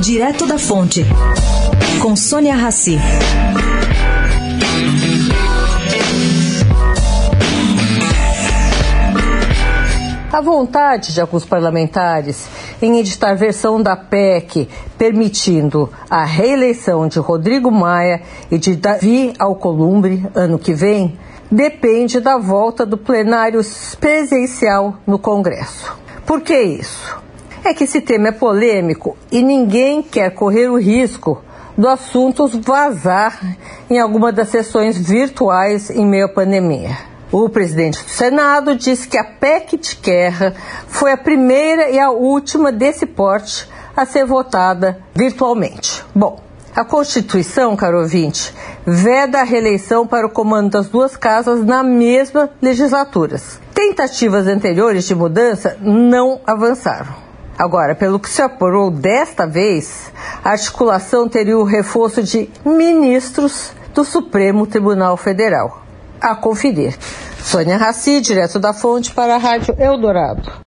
Direto da Fonte, com Sônia Rassi. A vontade de alguns parlamentares em editar versão da PEC permitindo a reeleição de Rodrigo Maia e de Davi Alcolumbre ano que vem depende da volta do plenário presencial no Congresso. Por que isso? É que esse tema é polêmico e ninguém quer correr o risco do assunto vazar em alguma das sessões virtuais em meio à pandemia. O presidente do Senado disse que a PEC de guerra foi a primeira e a última desse porte a ser votada virtualmente. Bom, a Constituição, caro ouvinte, veda a reeleição para o comando das duas casas na mesma legislatura. Tentativas anteriores de mudança não avançaram. Agora, pelo que se apurou desta vez, a articulação teria o reforço de ministros do Supremo Tribunal Federal a conferir. Sônia Raci, direto da fonte para a Rádio Eldorado.